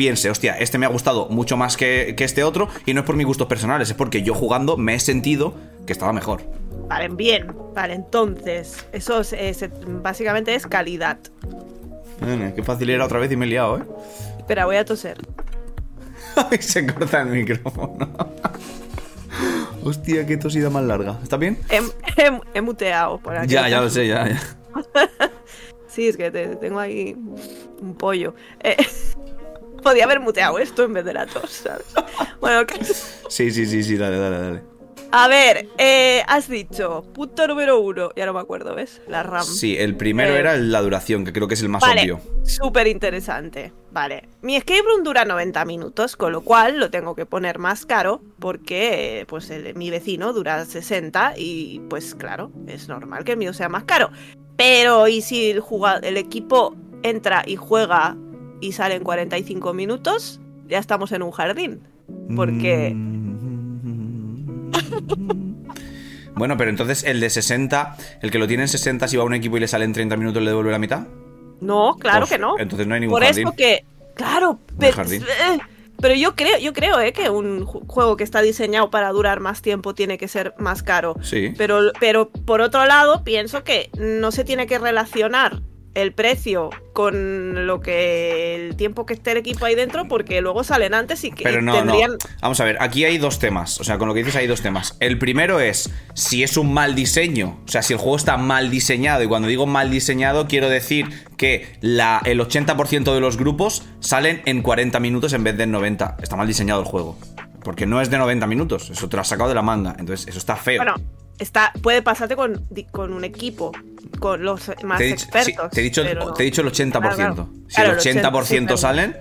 piense, hostia, este me ha gustado mucho más que, que este otro y no es por mis gustos personales, es porque yo jugando me he sentido que estaba mejor. Vale, bien. Vale, entonces, eso es- es- básicamente es calidad. Qué fácil era otra vez y me he liado, ¿eh? Espera, voy a toser. [laughs] Ay, se corta el micrófono. [laughs] Hostia, qué tosida más larga. ¿Está bien? He, he- he muteado por aquí. Ya, ya lo sé, ya, ya. [laughs] Sí, es que te- tengo ahí un pollo. Eh, podía haber muteado esto en vez de la tos, ¿sabes? Bueno, ¿qué? Sí, sí, sí, sí, dale, dale, dale. a ver, eh, has dicho punto número uno, ya no me acuerdo, ¿ves? La RAM. Sí, el primero Eh, era la duración, que creo que es el más Vale, obvio. súper interesante. Vale, mi escape room dura 90 minutos, con lo cual lo tengo que poner más caro porque eh, pues el- mi vecino dura 60 y pues claro, es normal que el mío sea más caro. Pero ¿y si el, el equipo entra y juega y sale en 45 minutos? Ya estamos en un jardín. Porque... [laughs] Bueno, pero entonces el de 60, el que lo tiene en 60, si va a un equipo y le sale en 30 minutos, ¿le devuelve la mitad? No, claro Pues, que no. entonces no hay ningún Por jardín. eso que, claro, pero, jardín. eh, pero yo creo, yo creo eh, que un ju- juego que está diseñado para durar más tiempo tiene que ser más caro. Sí. Pero, pero por otro lado, pienso que no se tiene que relacionar el precio con lo que el tiempo que esté el equipo ahí dentro, porque luego salen antes y que Pero no, tendrían. no. Vamos a ver, aquí hay dos temas. O sea, con lo que dices hay dos temas. El primero es si es un mal diseño. O sea, si el juego está mal diseñado. Y cuando digo mal diseñado, quiero decir que la, el 80% de los grupos salen en 40 minutos en vez de en 90. Está mal diseñado el juego. Porque no es de 90 minutos. Eso te lo has sacado de la manga. Entonces, eso está feo. Bueno, está, puede pasarte con, un equipo, con los más te, sí, expertos. te he dicho, pero no. te he dicho el 80%. Claro, claro. Si Claro, el el 80, 80% sí, claro. salen,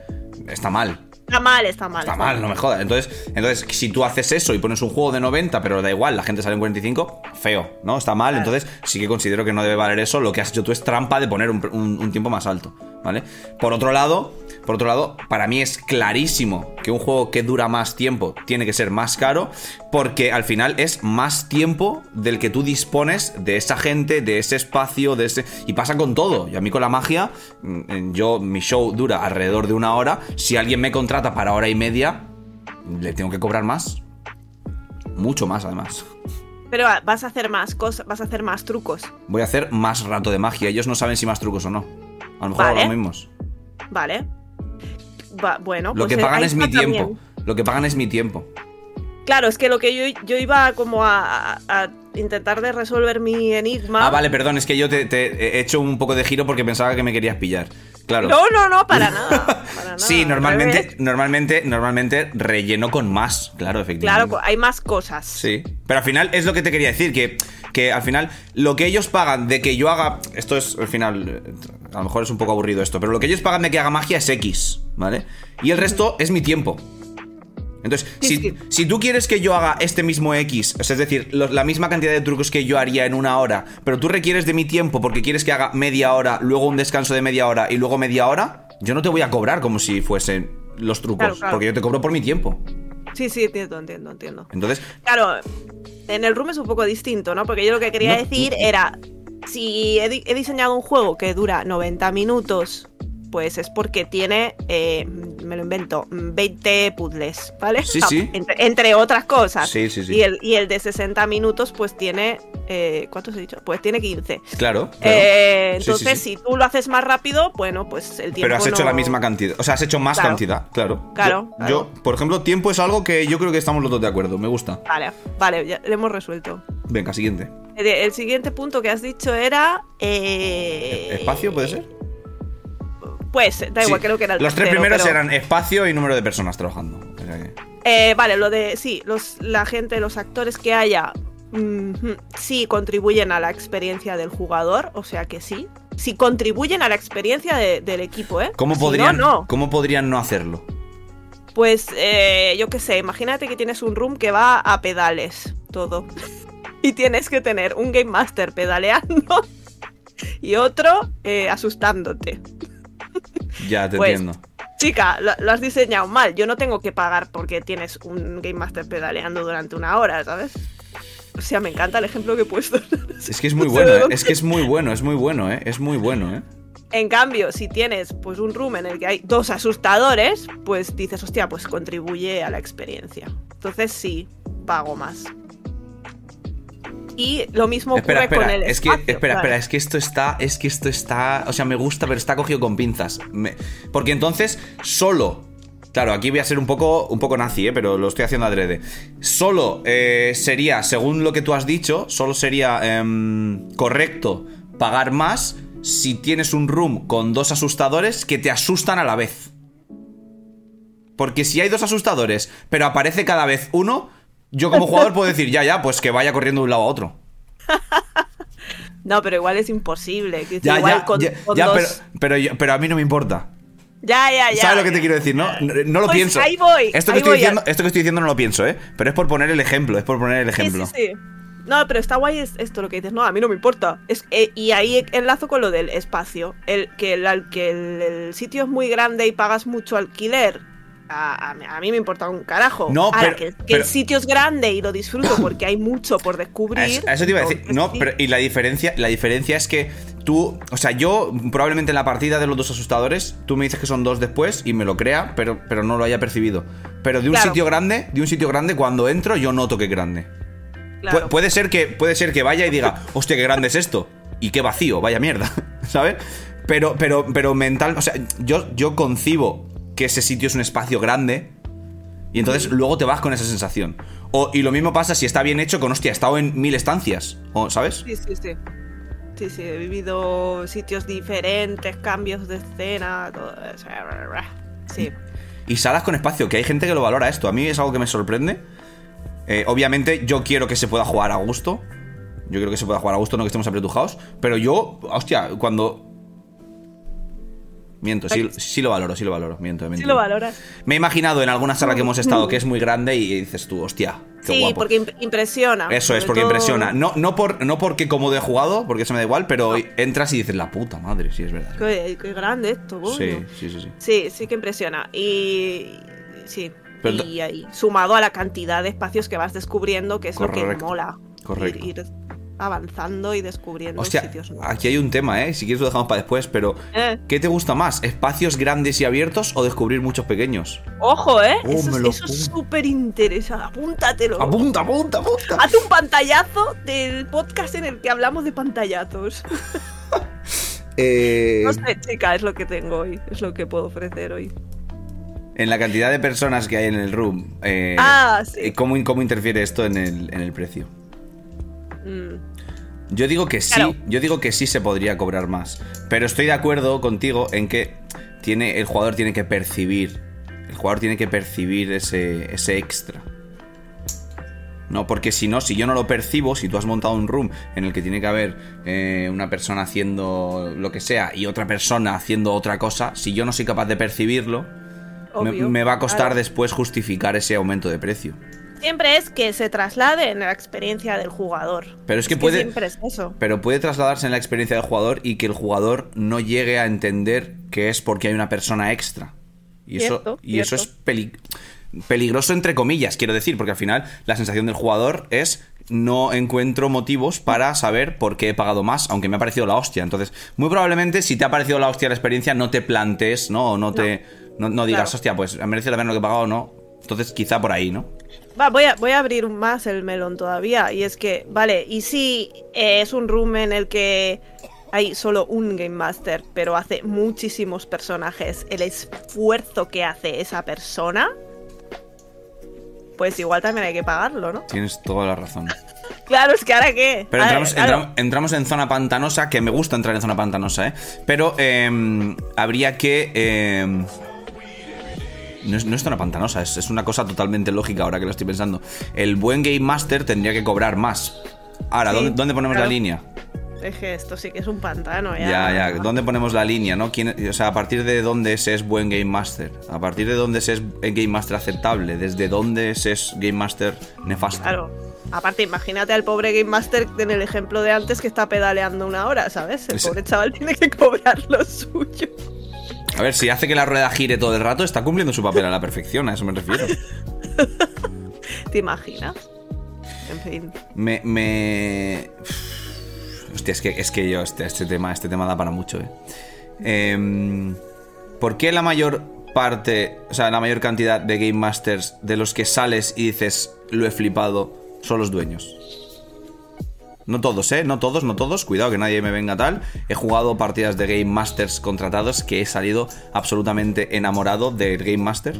está mal. Está mal, está mal. Está mal, no me jodas. Entonces, entonces, si tú haces eso y pones un juego de 90, pero da igual, la gente sale en 45, feo, ¿no? Está mal. Claro. Entonces, sí que considero que no debe valer eso. Lo que has hecho tú es trampa de poner un, un- un tiempo más alto, ¿vale? Por otro lado, por otro lado, para mí es clarísimo que un juego que dura más tiempo tiene que ser más caro, porque al final es más tiempo del que tú dispones de esa gente, de ese espacio, de ese. Y pasa con todo. Y a mí con la magia, mm, yo, mi show dura alrededor de una hora. Si alguien me contrata para hora y media, le tengo que cobrar más. Mucho más, además. Pero ah, vas a hacer más cosas, vas a hacer más trucos. Voy a hacer más rato de magia. Ellos no saben si más trucos o no. A lo mejor Vale. los mismos. Vale. Va- bueno, Lo pues, que eh, pagan es mi tiempo. también. Lo que pagan es mi tiempo. Claro, es que lo que yo, yo iba como a, intentar de resolver mi enigma. Ah, vale, perdón, es que yo te, te he hecho un poco de giro porque pensaba que me querías pillar. Claro. No, no, no, para nada. para [laughs] nada, sí, al normalmente, normalmente, normalmente relleno con más, claro, efectivamente. Claro, hay más cosas. Sí. Pero al final es lo que te quería decir, que, que al final lo que ellos pagan de que yo haga. Esto es, al final, a lo mejor es un poco aburrido esto, pero lo que ellos pagan de que haga magia es X, ¿vale? Y el resto es mi tiempo. Entonces, Sí, si, sí. si tú quieres que yo haga este mismo X, o sea, es decir, lo- la misma cantidad de trucos que yo haría en una hora, pero tú requieres de mi tiempo porque quieres que haga media hora, luego un descanso de media hora y luego media hora, yo no te voy a cobrar como si fuesen los trucos, Claro, claro. porque yo te cobro por mi tiempo. Sí, sí, entiendo, entiendo, entiendo. Entonces, Claro, en el room es un poco distinto, ¿no? Porque yo lo que quería No. decir era, si he diseñado un juego que dura 90 minutos, pues es porque tiene, eh, me lo invento, 20 puzzles, ¿vale? Sí, sí. Entre, entre otras cosas. Sí, sí, sí. Y el, y el de 60 minutos, pues tiene, eh, ¿cuántos he dicho? Pues tiene 15. claro. claro. Eh, Sí, sí, entonces, sí. si tú lo haces más rápido, bueno, pues el tiempo Pero has hecho no- la misma cantidad. O sea, has hecho más Claro. cantidad, claro. Claro, Yo, claro. yo, por ejemplo, tiempo es algo que yo creo que estamos los dos de acuerdo. Me gusta. Vale, vale, ya lo hemos resuelto. Venga, siguiente. El, el siguiente punto que has dicho era. eh, ¿Espacio puede ser? Pues, da igual, Sí. creo que era el Los tres primeros pero- eran espacio y número de personas trabajando. sea que... Eh, vale, lo de. Sí, los, la gente, los actores que haya. mm, sí, contribuyen a la experiencia del jugador, o sea que sí. Sí, contribuyen a la experiencia de- del equipo, ¿eh? ¿Cómo Si podrían, No, no. ¿Cómo podrían no hacerlo? Pues eh, yo qué sé, imagínate que tienes un room que va a pedales, todo. [laughs] Y tienes que tener un Game Master pedaleando [laughs] y otro eh, asustándote. Ya, te Pues, entiendo. Chica, lo, lo has diseñado mal. Yo no tengo que pagar porque tienes un Game Master pedaleando durante una hora, ¿sabes? O sea, me encanta el ejemplo que he puesto. Es que es muy [laughs] no bueno, ¿eh? es que es muy bueno, es muy bueno, ¿eh? Es muy bueno, ¿eh? En cambio, si tienes pues un room en el que hay dos asustadores, pues dices, hostia, pues contribuye a la experiencia. Entonces sí, pago más. Y lo mismo ocurre Espera, espera, con el es que, espera, claro. espera, es que esto está, es que esto está, o sea, me gusta, pero está cogido con pinzas. Me- porque entonces, solo, claro, aquí voy a ser un poco, un poco nazi, ¿eh? pero lo estoy haciendo adrede. Solo eh, sería, según lo que tú has dicho, solo sería em, correcto pagar más si tienes un room con dos asustadores que te asustan a la vez. Porque si hay dos asustadores, pero aparece cada vez uno, yo como jugador puedo decir, ya, ya, pues que vaya corriendo de un lado a otro. [laughs] No, pero igual es imposible. que Ya, igual ya, con- ya, con ya, dos- pero, pero, pero a mí no me importa. ya, ya, ya. ¿Sabes lo que te quiero decir, no? No, no lo Pues pienso. ahí voy, Esto que, ahí estoy voy diciendo, esto que estoy diciendo no lo pienso, ¿eh? Pero es por poner el ejemplo, es por poner el Sí, ejemplo. sí, sí. No, pero está guay es esto lo que dices. No, a mí no me importa. Es, eh, y ahí enlazo con lo del espacio. El que, el, que el, el sitio es muy grande y pagas mucho alquiler. A, a mí- a mí me importa un carajo. No, Ahora, pero- que, que pero- el sitio es grande y lo disfruto [coughs] porque hay mucho por descubrir. A eso, te iba a decir. No, pero y la diferencia, la diferencia es que tú, o sea, yo probablemente en la partida de los dos asustadores, tú me dices que son dos después y me lo crea, pero, pero no lo haya percibido. Pero de un Claro. sitio grande, de un sitio grande, cuando entro, yo noto que es grande. Claro. Pu- puede ser que puede ser que vaya y diga, hostia, qué grande es esto. Y qué vacío, vaya mierda. [laughs] ¿Sabes? Pero, pero, pero mental, o sea, yo, yo concibo que ese sitio es un espacio grande. Y entonces luego te vas con esa sensación. O, y lo mismo pasa si está bien hecho con, hostia, he estado en mil estancias. O, ¿Sabes? Sí, sí, sí. Sí, sí, he vivido sitios diferentes, cambios de escena, todo eso. Sí. Y salas con espacio, que hay gente que lo valora esto. A mí es algo que me sorprende. Eh, obviamente, yo quiero que se pueda jugar a gusto. Yo quiero que se pueda jugar a gusto, no que estemos apretujados. Pero yo, hostia, cuando. Miento, sí, sí lo valoro, sí lo valoro. Miento, he Sí lo valoras. Me he imaginado en alguna sala que hemos estado que es muy grande y dices tú, hostia, qué Sí, guapo. porque imp- impresiona. Eso es, porque todo- impresiona. No, no, por, no porque como he jugado, porque eso me da igual, pero entras y dices, la puta madre, sí, es verdad. Qué, qué grande esto, coño. Sí, sí, sí, sí. Sí, sí que impresiona. Y. Sí. Pero y ahí, sumado a la cantidad de espacios que vas descubriendo, que es lo que mola. correcto. Ir, ir avanzando y descubriendo Hostia, sitios nuevos. aquí hay un tema, ¿eh? Si quieres lo dejamos para después, pero Eh, ¿qué te gusta más? ¿Espacios grandes y abiertos o descubrir muchos pequeños? ojo, ¿eh? Oh, eso es- lo eso es apunto. súper interesante. Apúntatelo. Apunta, apunta, apunta. Haz un pantallazo del podcast en el que hablamos de pantallazos. [laughs] Eh, No sé, chica, es lo que tengo hoy. Es lo que puedo ofrecer hoy. en la cantidad de personas que hay en el room, eh, Ah, sí. ¿cómo, ¿cómo interfiere esto en el, en el precio? Mm. Yo digo que sí, Claro. yo digo que sí se podría cobrar más. Pero estoy de acuerdo contigo en que tiene, el jugador tiene que percibir. El jugador tiene que percibir ese, ese extra. No, porque si no, si yo no lo percibo, si tú has montado un room en el que tiene que haber eh, una persona haciendo lo que sea y otra persona haciendo otra cosa, si yo no soy capaz de percibirlo, me, va a costar Claro. después justificar ese aumento de precio. Siempre es que se traslade en la experiencia del jugador. Pero es que puede- siempre es eso. Pero puede trasladarse en la experiencia del jugador y que el jugador no llegue a entender que es porque hay una persona extra. Y eso, Cierto, y eso es peli- peligroso entre comillas, quiero decir, porque al final la sensación del jugador es no encuentro motivos para saber por qué he pagado más, aunque me ha parecido la hostia. Entonces, muy probablemente si te ha parecido la hostia la experiencia, no te plantes, ¿no? O no te. No, no digas, Claro. hostia, pues merece la pena lo que he pagado o no. Entonces, quizá por ahí, ¿no? Va, voy a, voy a abrir más el melón todavía. Y es que, vale, y si eh, es un room en el que hay solo un Game Master, pero hace muchísimos personajes, el esfuerzo que hace esa persona, pues igual también hay que pagarlo, ¿no? Tienes toda la razón. [laughs] Claro, es que ahora qué. Pero ver, entramos, claro. entramos- entramos en zona pantanosa, que me gusta entrar en zona pantanosa, ¿eh? Pero eh, habría que... eh, no es, no es zona pantanosa, es, es una cosa totalmente lógica ahora que lo estoy pensando. El buen Game Master tendría que cobrar más. Ahora, Sí, ¿dónde, dónde ponemos claro. la línea? Es que esto sí que es un pantano, ya. Ya, ya, ¿dónde ponemos la línea, no? ¿Quién- o sea, a partir de dónde se es buen Game Master, a partir de dónde se es Game Master aceptable, desde dónde se es Game Master nefasto. Claro. Aparte, imagínate al pobre Game Master en el ejemplo de antes que está pedaleando una hora, ¿sabes? El pobre chaval tiene que cobrar lo suyo. A ver, si hace que la rueda gire todo el rato, está cumpliendo su papel a la perfección, a eso me refiero. [laughs] ¿Te imaginas? En fin. Me. me... Hostia, es que, es que yo, este, este tema, este tema da para mucho, eh. Em, ¿Por qué la mayor parte, o sea, la mayor cantidad de Game Masters de los que sales y dices lo he flipado son los dueños? No todos, ¿eh? No todos, no todos. Cuidado que nadie me venga tal. He jugado partidas de Game Masters contratados que he salido absolutamente enamorado del Game Master.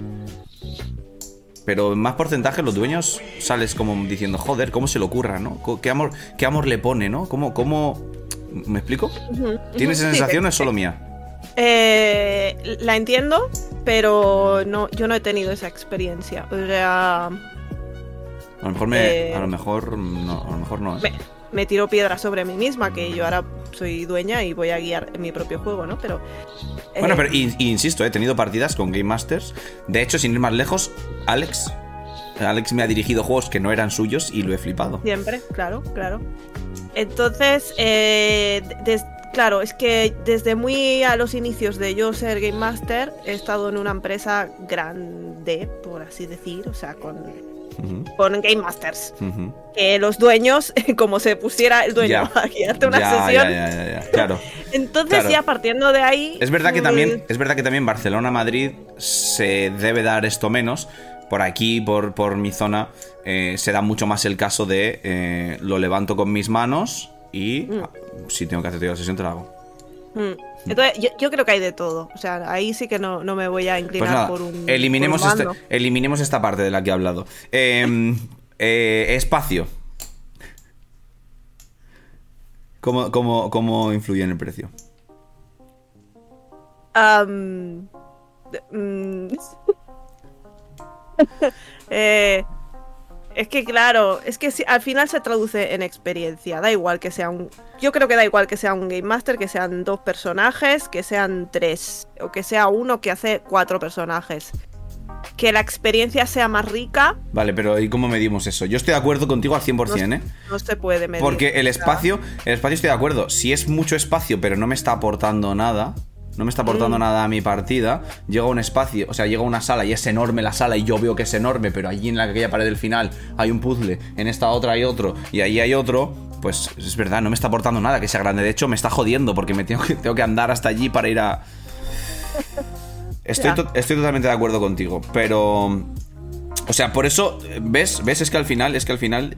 Pero en más porcentaje los dueños sales como diciendo, joder, ¿cómo se le ocurra, no? ¿Qué amor, qué amor le pone, no? ¿Cómo, cómo... ¿Me explico? ¿Tienes esa sensación o es solo mía? Eh, la entiendo, pero no, yo no he tenido esa experiencia. O sea, A lo mejor me... Eh, A lo mejor no, a lo mejor no. ¿eh? me, me tiro piedras sobre mí misma, que yo ahora soy dueña y voy a guiar mi propio juego, ¿no? Pero. eh, Bueno, pero in- insisto, he tenido partidas con Game Masters. De hecho, sin ir más lejos, Alex. Alex me ha dirigido juegos que no eran suyos y lo he flipado. Siempre, claro, claro. Entonces, eh, des- claro, es que desde muy a los inicios de yo ser Game Master, he estado en una empresa grande, por así decir, o sea, con, Ujú, con Game Masters. Que los dueños, [laughs] como se pusiera el dueño Ya. [laughs] a guiarte una Ya, sesión, ya, Claro. [laughs] entonces Claro. ya partiendo de ahí. Es verdad que pues, también, es verdad que también Barcelona, Madrid se debe dar esto menos. Por aquí, por, por mi zona, eh, se da mucho más el caso de eh, lo levanto con mis manos y Mm. si tengo que hacer la sesión te la hago. Mm. Entonces, yo, yo creo que hay de todo. O sea, ahí sí que no, no me voy a inclinar Pues nada, por un. eliminemos, por un este- eliminemos esta parte de la que he hablado. Eh, [laughs] eh, espacio. ¿Cómo, cómo, ¿Cómo influye en el precio? Mm, [laughs] eh, es que claro, es que si- al final se traduce en experiencia. Da igual que sea un. Yo creo que da igual que sea un Game Master, que sean dos personajes, que sean tres, o que sea uno que hace cuatro personajes. Que la experiencia sea más rica, Vale, pero ¿y cómo medimos eso? Yo estoy de acuerdo contigo al 100%, ¿eh? no se puede medir. Porque el espacio, el espacio estoy de acuerdo. Si es mucho espacio, pero no me está aportando nada, no me está aportando Mm. nada a mi partida, llega un espacio, o sea, llega una sala y es enorme la sala y yo veo que es enorme, pero allí en la aquella pared del final hay un puzzle, en esta otra hay otro y ahí hay otro, pues es verdad, no me está aportando nada que sea grande. De hecho, me está jodiendo porque me tengo que, tengo que andar hasta allí para ir a. Estoy, to- estoy totalmente de acuerdo contigo, pero. O sea, por eso, ¿ves? ¿Ves? Es que al final, es que al final.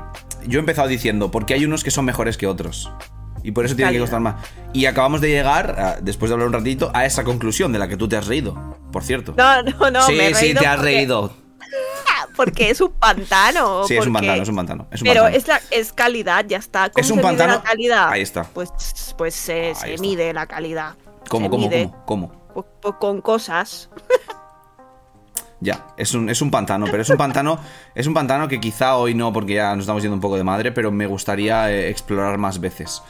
Yo he empezado diciendo, porque hay unos que son mejores que otros. Y por eso tiene que costar más. Y acabamos de llegar, a- después de hablar un ratito, a esa conclusión de la que tú te has reído, por cierto. No, no, no. sí, me he sí, te has porque- reído. [laughs] Porque es un pantano. [laughs] Sí, es un pantano, es un pantano. Es un Pero pantano. es, la, es calidad, ya está. ¿Cómo Es un se mide pantano- la calidad? Ahí está. Pues, pues se, mide la calidad. ¿Cómo, se cómo, mide, cómo, cómo? con cosas. Ya, es un, es un pantano, pero es un pantano, [laughs] es un pantano que quizá hoy no, porque ya nos estamos yendo un poco de madre, pero me gustaría eh, explorar más veces.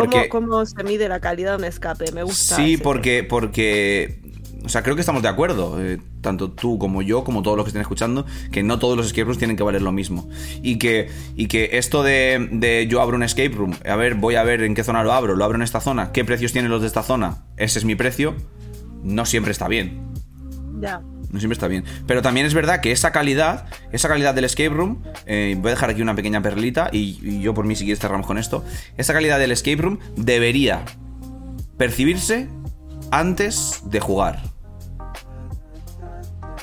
Porque. ¿Cómo, cómo se mide la calidad de un escape? Me gusta. Sí, porque, porque. O sea, creo que estamos de acuerdo, eh, tanto tú como yo, como todos los que estén escuchando, que no todos los escape rooms tienen que valer lo mismo. Y que, y que esto de, de yo abro un escape room, a ver, voy a ver en qué zona lo abro, lo abro en esta zona, qué precios tienen los de esta zona, ese es mi precio, no siempre está bien. Ya. No siempre está bien. Pero también es verdad que esa calidad, esa calidad del escape room, eh, voy a dejar aquí una pequeña perlita y, y yo por mí si quieres cerramos con esto. Esa calidad del escape room debería percibirse antes de jugar.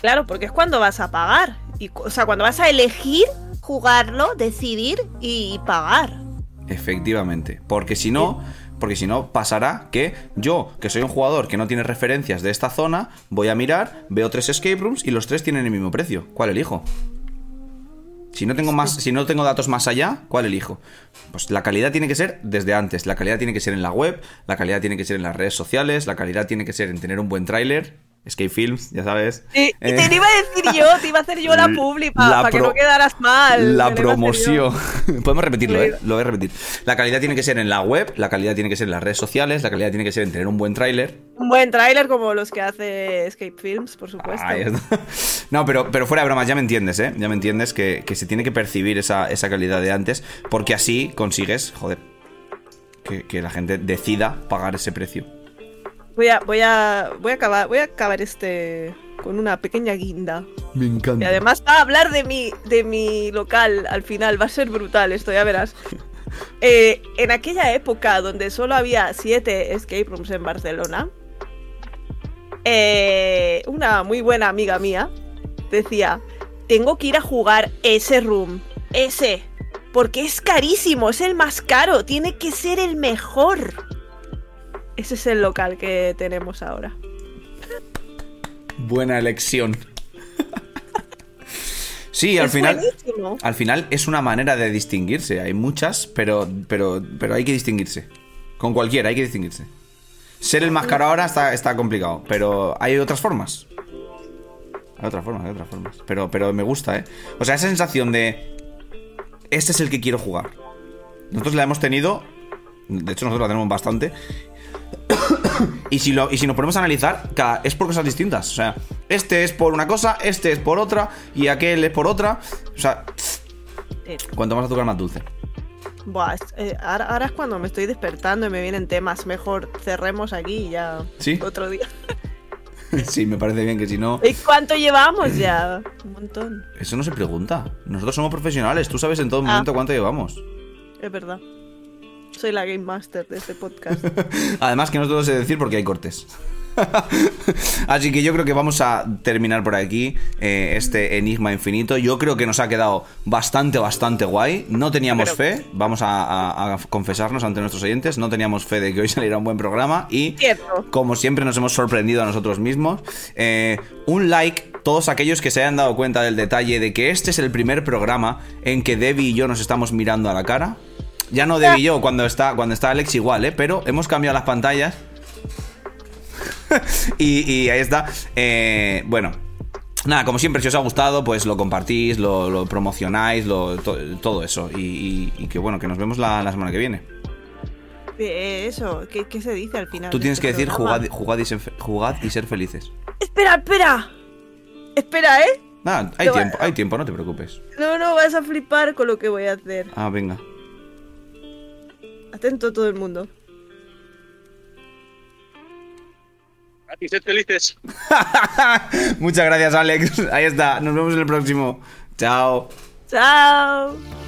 Claro, porque es cuando vas a pagar. Y, o sea, cuando vas a elegir jugarlo, decidir y pagar. Efectivamente. Porque si no, porque si no pasará que yo, que soy un jugador que no tiene referencias de esta zona, voy a mirar, veo tres escape rooms y los tres tienen el mismo precio. ¿Cuál elijo? Si no tengo más, si no tengo datos más allá, ¿cuál elijo? Pues la calidad tiene que ser desde antes. La calidad tiene que ser en la web, la calidad tiene que ser en las redes sociales, la calidad tiene que ser en tener un buen tráiler. Escape Films, ya sabes. Y, Eh, te iba a decir yo, te iba a hacer yo la publi para que no quedaras mal. La promoción. [laughs] Podemos repetirlo, ¿eh? Lo voy a repetir. La calidad tiene que ser en la web, la calidad tiene que ser en las redes sociales, la calidad tiene que ser en tener un buen tráiler. Un buen tráiler como los que hace Escape Films, por supuesto. Está. [laughs] No, pero, pero fuera de bromas, ya me entiendes, ¿eh? Ya me entiendes que, que se tiene que percibir esa, esa calidad de antes, porque así consigues, joder, que, que la gente decida pagar ese precio. Voy a, voy a, voy a acabar, voy a acabar este con una pequeña guinda. Me Y encanta. además va a hablar de mi, de mi local al final, va a ser brutal esto, ya verás. [laughs] Eh, en aquella época donde solo había siete escape rooms en Barcelona, eh, una muy buena amiga mía decía, tengo que ir a jugar ese room, ese, porque es carísimo, es el más caro, tiene que ser el mejor. Ese es el local que tenemos ahora. Buena elección. Sí, al Es final. buenísimo. Al final es una manera de distinguirse. Hay muchas, pero, pero, pero hay que distinguirse. Con cualquiera hay que distinguirse. Ser el más caro ahora está, está complicado, pero hay otras formas. Hay otras formas, hay otras formas. Pero, pero me gusta, ¿eh? O sea, esa sensación de... Este es el que quiero jugar. Nosotros la hemos tenido... De hecho, nosotros la tenemos bastante. Y si, lo, y si nos ponemos a analizar, cada- es por cosas distintas. O sea, este es por una cosa, este es por otra, y aquel es por otra. O sea, Eh, cuanto más azúcar, más dulce. Buah, eh, ahora, ahora es cuando me estoy despertando y me vienen temas. Mejor cerremos aquí y ya ¿Sí? otro día. [laughs] Sí, me parece bien que si no. ¿Y cuánto llevamos ya? Un montón. Eso no se pregunta. Nosotros somos profesionales. Tú sabes en todo Ah. momento cuánto llevamos. Es verdad. Soy la Game Master de este podcast. [laughs] Además, que no te lo sé decir porque hay cortes. [laughs] Así que yo creo que vamos a terminar por aquí eh, este enigma infinito. Yo creo que nos ha quedado bastante, bastante guay. No teníamos Pero- fe, vamos a, a- a confesarnos ante nuestros oyentes, no teníamos fe de que hoy saliera un buen programa y Cierto. como siempre nos hemos sorprendido a nosotros mismos. Eh, un like, todos aquellos que se hayan dado cuenta del detalle de que este es el primer programa en que Debbie y yo nos estamos mirando a la cara. Ya no y yo, cuando está, cuando está Alex igual, ¿eh? Pero hemos cambiado las pantallas. [laughs] y, y ahí está. Eh, bueno. Nada, como siempre, si os ha gustado, pues lo compartís, lo, lo promocionáis, lo- to- todo eso. Y, y- y que bueno, que nos vemos la, la semana que viene. Eh, eso, ¿qué, qué se dice al final? Tú tienes este que decir jugad, jugad y ser, fe- jugad y ser felices. Espera, espera. Espera, ¿eh? Nada, hay tiempo, hay tiempo, no te preocupes. No, no, vas a flipar con lo que voy a hacer. Ah, venga. Atento todo el mundo. Felices. [laughs] Muchas gracias, Alex. Ahí está. Nos vemos en el próximo. Chao. Chao.